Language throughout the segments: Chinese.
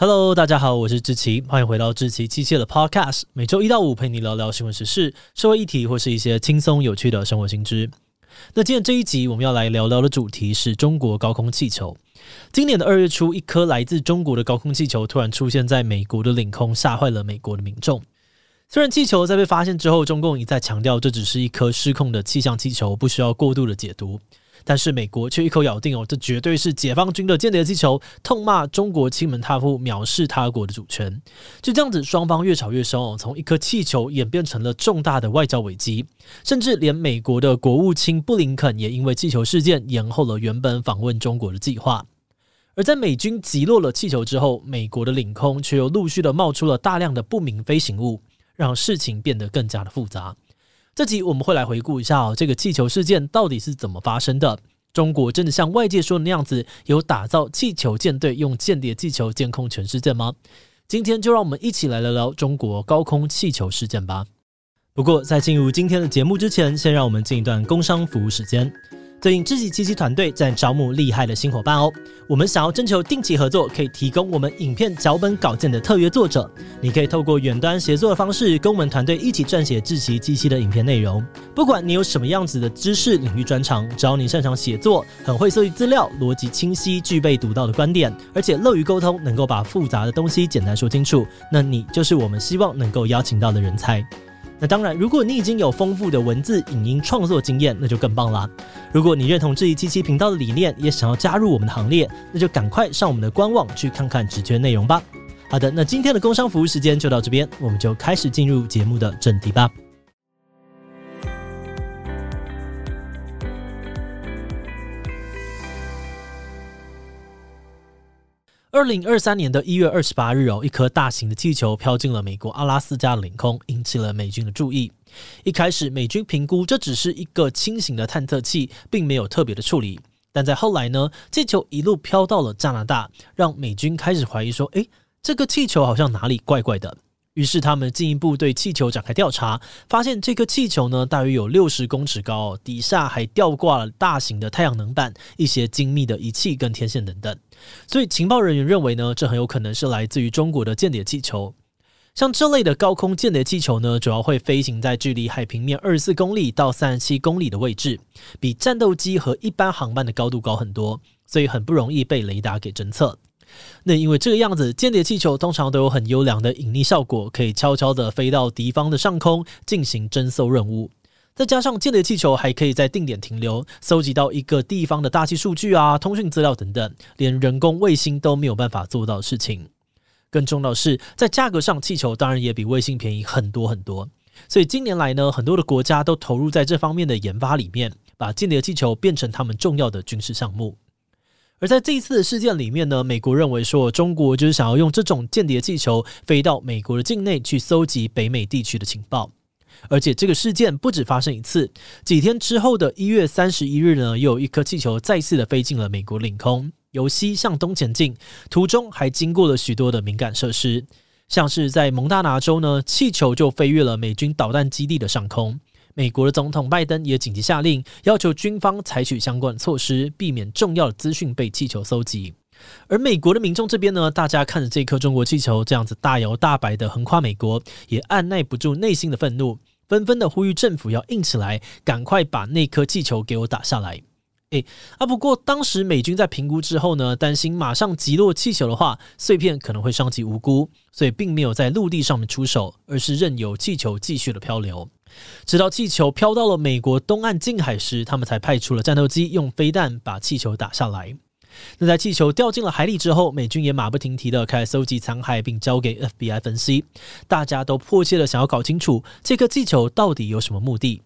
Hello，大家好，我是志奇，欢迎回到志奇机械的 Podcast，每周一到五陪你聊聊新闻时事、社会议题或是一些轻松有趣的生活新知。那今天这一集我们要来聊聊的主题是中国高空气球。今年的二月初，一颗来自中国的高空气球突然出现在美国的领空，吓坏了美国的民众。虽然气球在被发现之后，中共一再强调这只是一颗失控的气象气球，不需要过度的解读。但是美国却一口咬定哦，这绝对是解放军的间谍气球，痛骂中国欺门踏户，藐视他国的主权。就这样子，双方越吵越凶哦，从一颗气球演变成了重大的外交危机，甚至连美国的国务卿布林肯也因为气球事件延后了原本访问中国的计划。而在美军击落了气球之后，美国的领空却又陆续的冒出了大量的不明飞行物，让事情变得更加的复杂。这集我们会来回顾一下哦，这个气球事件到底是怎么发生的？中国真的像外界说的那样子，有打造气球舰队，用间谍气球监控全世界吗？今天就让我们一起来聊聊中国高空气球事件吧。不过在进入今天的节目之前，先让我们进一段工商服务时间。最近志祺七七团队在招募厉害的新伙伴哦，我们想要征求定期合作，可以提供我们影片脚本稿件的特约作者。你可以透过远端协作的方式，跟我们团队一起撰写志奇七七的影片内容。不管你有什么样子的知识领域专长，只要你擅长写作，很会搜集资料，逻辑清晰，具备独到的观点，而且乐于沟通，能够把复杂的东西简单说清楚，那你就是我们希望能够邀请到的人才。那当然，如果你已经有丰富的文字、影音创作经验，那就更棒啦。如果你认同志祺七七频道的理念，也想要加入我们的行列，那就赶快上我们的官网去看看直缺内容吧。好的，那今天的工商服务时间就到这边，我们就开始进入节目的正题吧。二零二三年的一月二十八日哦，一颗大型的气球飘进了美国阿拉斯加领空，引起了美军的注意。一开始，美军评估这只是一个轻型的探测器，并没有特别的处理。但在后来呢，气球一路飘到了加拿大，让美军开始怀疑说：“诶，这个气球好像哪里怪怪的。”于是他们进一步对气球展开调查，发现这个气球呢，大约有六十公尺高，底下还吊挂了大型的太阳能板、一些精密的仪器跟天线等等。所以情报人员认为呢，这很有可能是来自于中国的间谍气球。像这类的高空间谍气球呢，主要会飞行在距离海平面二十四公里到三十七公里的位置，比战斗机和一般航班的高度高很多，所以很不容易被雷达给侦测。那因为这个样子，间谍气球通常都有很优良的隐匿效果，可以悄悄地飞到敌方的上空进行侦搜任务。再加上间谍气球还可以在定点停留，搜集到一个地方的大气数据啊、通讯资料等等，连人工卫星都没有办法做到的事情。更重要的是，在价格上，气球当然也比卫星便宜很多很多。所以近年来呢，很多的国家都投入在这方面的研发里面，把间谍气球变成他们重要的军事项目。而在这一次的事件里面呢，美国认为说中国就是想要用这种间谍气球飞到美国的境内去搜集北美地区的情报，而且这个事件不止发生一次，几天之后的一月三十一日呢，又有一颗气球再次的飞进了美国领空，由西向东前进，途中还经过了许多的敏感设施，像是在蒙大拿州呢，气球就飞越了美军导弹基地的上空。美国的总统拜登也紧急下令，要求军方采取相关措施，避免重要的资讯被气球搜集。而美国的民众这边呢，大家看着这颗中国气球这样子大摇大摆的横跨美国，也按捺不住内心的愤怒，纷纷的呼吁政府要硬起来，赶快把那颗气球给我打下来。诶，啊，不过当时美军在评估之后呢，担心马上击落气球的话，碎片可能会伤及无辜，所以并没有在陆地上面出手，而是任由气球继续的漂流。直到气球飘到了美国东岸近海时，他们才派出了战斗机，用飞弹把气球打下来。那在气球掉进了海里之后，美军也马不停蹄的开始搜集残骸，并交给 FBI 分析。大家都迫切的想要搞清楚这颗气球到底有什么目的。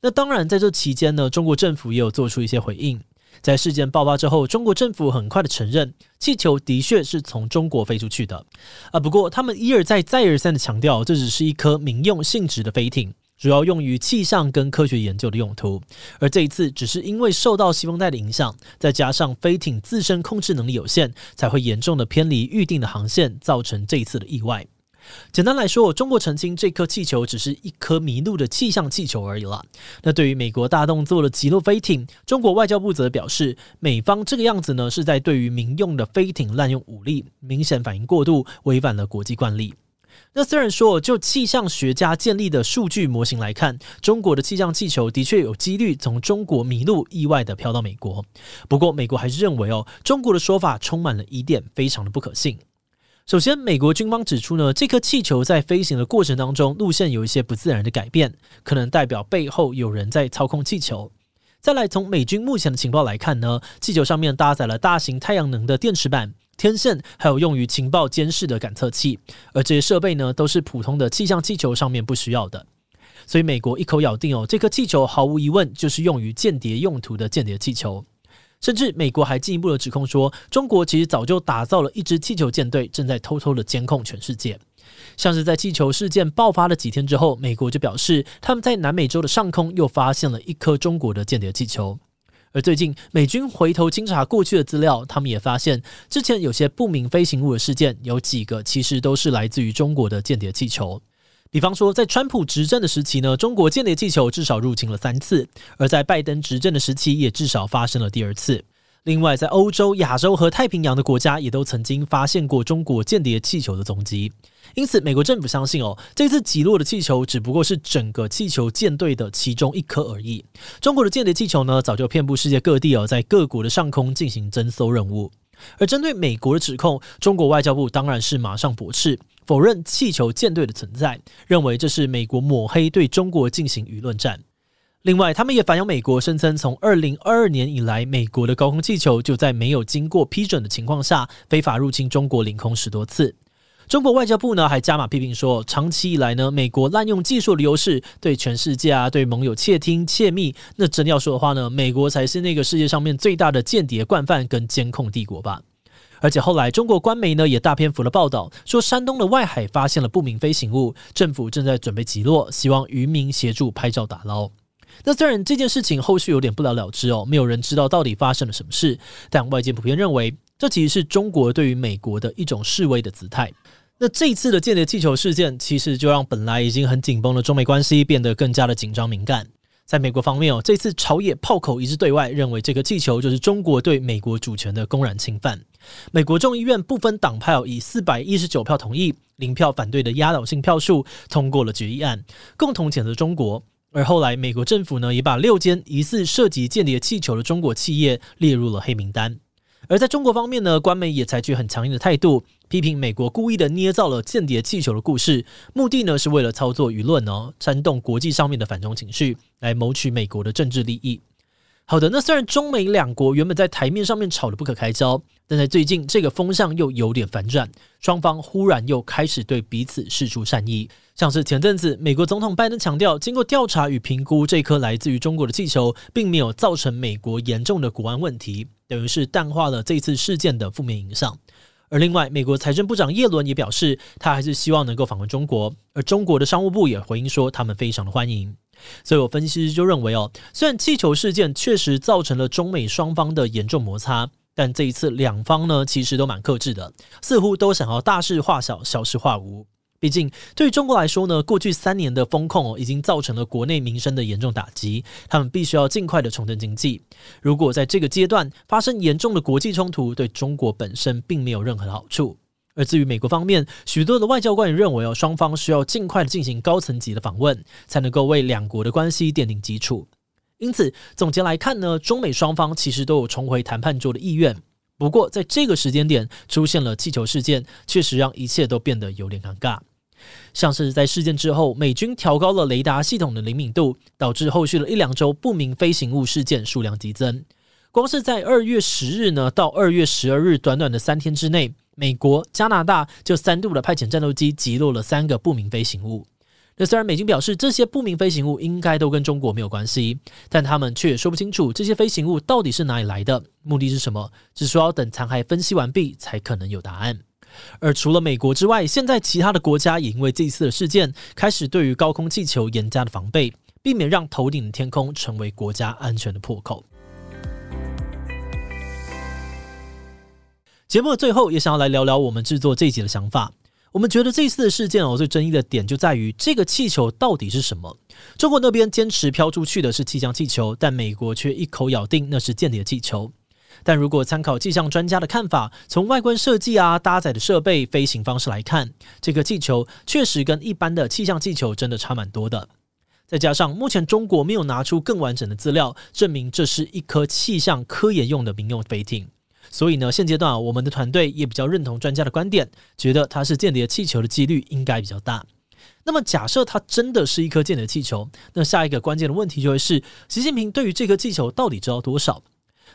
那当然，在这期间呢，中国政府也有做出一些回应。在事件爆发之后，中国政府很快的承认，气球的确是从中国飞出去的。啊，不过他们一而再、再而三的强调，这只是一颗民用性质的飞艇，主要用于气象跟科学研究的用途。而这一次，只是因为受到西风带的影响，再加上飞艇自身控制能力有限，才会严重的偏离预定的航线，造成这一次的意外。简单来说，中国澄清这颗气球只是一颗迷路的气象气球而已啦。那对于美国大动作的击落飞艇，中国外交部则表示，美方这个样子呢，是在对于民用的飞艇滥用武力，明显反应过度，违反了国际惯例。那虽然说，就气象学家建立的数据模型来看，中国的气象气球的确有几率从中国迷路，意外的飘到美国。不过，美国还是认为哦，中国的说法充满了疑点，非常的不可信。首先，美国军方指出呢，这颗气球在飞行的过程当中，路线有一些不自然的改变，可能代表背后有人在操控气球。再来，从美军目前的情报来看呢，气球上面搭载了大型太阳能的电池板。天线还有用于情报监视的感测器，而这些设备呢，都是普通的气象气球上面不需要的。所以美国一口咬定哦，这颗气球毫无疑问就是用于间谍用途的间谍气球。甚至美国还进一步的指控说，中国其实早就打造了一支气球舰队，正在偷偷的监控全世界。像是在气球事件爆发了几天之后，美国就表示他们在南美洲的上空又发现了一颗中国的间谍气球。而最近，美军回头清查过去的资料，他们也发现，之前有些不明飞行物的事件，有几个其实都是来自于中国的间谍气球。比方说，在川普执政的时期呢，中国间谍气球至少入侵了三次；而在拜登执政的时期，也至少发生了第二次。另外，在欧洲、亚洲和太平洋的国家也都曾经发现过中国间谍气球的踪迹，因此美国政府相信哦，这次击落的气球只不过是整个气球舰队的其中一颗而已。中国的间谍气球呢，早就遍布世界各地哦，在各国的上空进行侦搜任务。而针对美国的指控，中国外交部当然是马上驳斥，否认气球舰队的存在，认为这是美国抹黑对中国进行舆论战。另外，他们也反映美国声称，从二零二二年以来，美国的高空气球就在没有经过批准的情况下，非法入侵中国领空十多次。中国外交部呢，还加码批评说，长期以来呢，美国滥用技术的优势，对全世界啊，对盟友窃听窃密。那真要说的话呢，美国才是那个世界上面最大的间谍惯犯跟监控帝国吧。而且后来，中国官媒呢也大篇幅的报道说，山东的外海发现了不明飞行物，政府正在准备击落，希望渔民协助拍照打捞。那虽然这件事情后续有点不了了之哦，没有人知道到底发生了什么事，但外界普遍认为，这其实是中国对于美国的一种示威的姿态。那这一次的间谍气球事件，其实就让本来已经很紧绷的中美关系变得更加的紧张敏感。在美国方面哦，这次朝野炮口一致对外，认为这个气球就是中国对美国主权的公然侵犯。美国众议院不分党派哦，以四百一十九票同意、零票反对的压倒性票数通过了决议案，共同谴责中国。而后来，美国政府呢也把六间疑似涉及间谍气球的中国企业列入了黑名单。而在中国方面呢，官媒也采取很强硬的态度，批评美国故意的捏造了间谍气球的故事，目的呢是为了操作舆论哦，煽动国际上面的反中情绪，来谋取美国的政治利益。好的，那虽然中美两国原本在台面上面吵得不可开交，但在最近这个风向又有点反转，双方忽然又开始对彼此示出善意。像是前阵子美国总统拜登强调，经过调查与评估，这颗来自于中国的气球并没有造成美国严重的国安问题，等于是淡化了这次事件的负面影响。而另外，美国财政部长耶伦也表示，他还是希望能够访问中国，而中国的商务部也回应说，他们非常的欢迎。所以，我分析师就认为哦，虽然气球事件确实造成了中美双方的严重摩擦，但这一次两方呢，其实都蛮克制的，似乎都想要大事化小，小事化无。毕竟，对于中国来说呢，过去三年的风控，已经造成了国内民生的严重打击，他们必须要尽快的重振经济。如果在这个阶段发生严重的国际冲突，对中国本身并没有任何的好处。而至于美国方面，许多的外交官员认为哦，双方需要尽快的进行高层级的访问，才能够为两国的关系奠定基础。因此，总结来看呢，中美双方其实都有重回谈判桌的意愿。不过，在这个时间点出现了气球事件，确实让一切都变得有点尴尬。像是在事件之后，美军调高了雷达系统的灵敏度，导致后续的一两周不明飞行物事件数量激增。光是在二月十日呢到二月十二日短短的三天之内，美国、加拿大就三度的派遣战斗机击落了三个不明飞行物。那虽然美军表示这些不明飞行物应该都跟中国没有关系，但他们却也说不清楚这些飞行物到底是哪里来的，目的是什么，只说要等残骸分析完毕才可能有答案。而除了美国之外，现在其他的国家也因为这次的事件，开始对于高空气球严加的防备，避免让头顶的天空成为国家安全的破口。节目的最后，也想要来聊聊我们制作这一集的想法。我们觉得这次的事件哦，最争议的点就在于这个气球到底是什么？中国那边坚持飘出去的是气象气球，但美国却一口咬定那是间谍气球。但如果参考气象专家的看法，从外观设计啊、搭载的设备、飞行方式来看，这个气球确实跟一般的气象气球真的差蛮多的。再加上目前中国没有拿出更完整的资料，证明这是一颗气象科研用的民用飞艇。所以呢，现阶段，我们的团队也比较认同专家的观点，觉得它是间谍气球的几率应该比较大。那么，假设它真的是一颗间谍气球，那下一个关键的问题就会是：习近平对于这颗气球到底知道多少？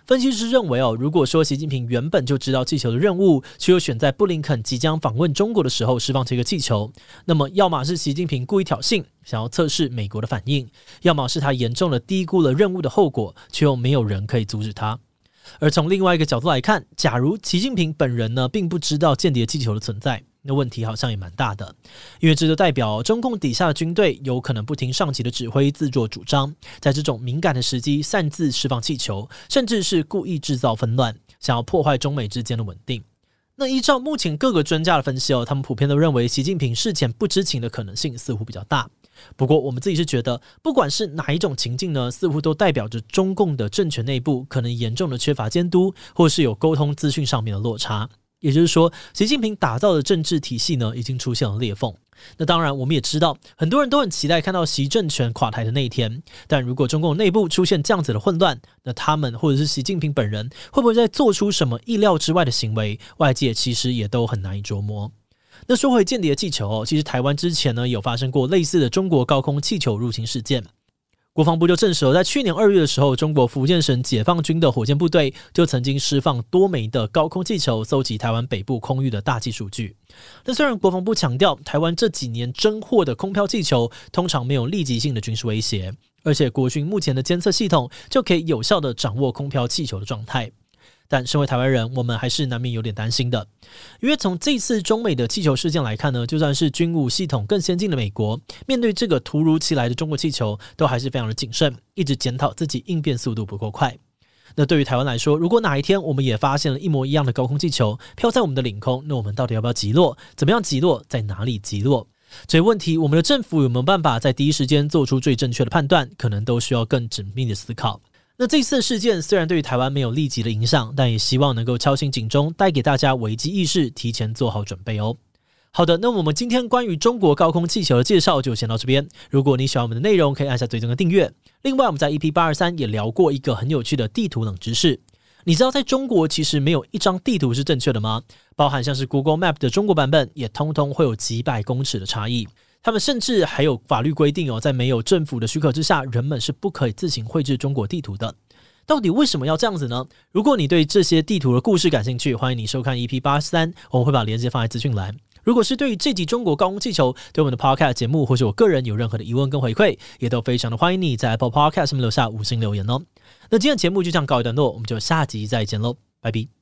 分析师认为哦，如果说习近平原本就知道气球的任务，却又选在布林肯即将访问中国的时候释放这个气球，那么要么是习近平故意挑衅，想要测试美国的反应；要么是他严重的低估了任务的后果，却又没有人可以阻止他。而从另外一个角度来看，假如习近平本人呢，并不知道间谍气球的存在，那问题好像也蛮大的，因为这就代表中共底下的军队有可能不听上级的指挥，自作主张，在这种敏感的时机擅自释放气球，甚至是故意制造纷乱，想要破坏中美之间的稳定。那依照目前各个专家的分析哦，他们普遍都认为习近平事前不知情的可能性似乎比较大。不过，我们自己是觉得，不管是哪一种情境呢，似乎都代表着中共的政权内部可能严重的缺乏监督，或是有沟通资讯上面的落差。也就是说，习近平打造的政治体系呢，已经出现了裂缝。那当然，我们也知道，很多人都很期待看到习政权垮台的那一天。但如果中共内部出现这样子的混乱，那他们或者是习近平本人会不会再做出什么意料之外的行为？外界其实也都很难以琢磨。那说回间谍气球，其实台湾之前呢有发生过类似的中国高空气球入侵事件，国防部就证实了，在去年二月的时候，中国福建省解放军的火箭部队就曾经释放多枚的高空气球，搜集台湾北部空域的大气数据。那虽然国防部强调，台湾这几年侦获的空飘气球通常没有立即性的军事威胁，而且国军目前的监测系统就可以有效的掌握空飘气球的状态。但身为台湾人，我们还是难免有点担心的，因为从这次中美的气球事件来看呢，就算是军武系统更先进的美国，面对这个突如其来的中国气球，都还是非常的谨慎，一直检讨自己应变速度不够快。那对于台湾来说，如果哪一天我们也发现了一模一样的高空气球飘在我们的领空，那我们到底要不要击落？怎么样击落？在哪里击落？这些问题，我们的政府有没有办法在第一时间做出最正确的判断？可能都需要更缜密的思考。那这次事件虽然对于台湾没有立即的影响，但也希望能够敲醒警钟，带给大家危机意识，提前做好准备哦。好的，那我们今天关于中国高空气球的介绍就先到这边。如果你喜欢我们的内容，可以按下最终的订阅。另外，我们在 EP 八二三也聊过一个很有趣的地图冷知识。你知道在中国其实没有一张地图是正确的吗？包含像是 Google Map 的中国版本，也通通会有几百公尺的差异。他们甚至还有法律规定哦，在没有政府的许可之下，人们是不可以自行绘制中国地图的。到底为什么要这样子呢？如果你对这些地图的故事感兴趣，欢迎你收看 EP 八三，我们会把链接放在资讯栏。如果是对于这集中国高空气球，对我们的 Podcast 节目或是我个人有任何的疑问跟回馈，也都非常的欢迎你在 Apple Podcast 上面留下五星留言哦。那今天的节目就这样告一段落，我们就下集再见喽，拜拜。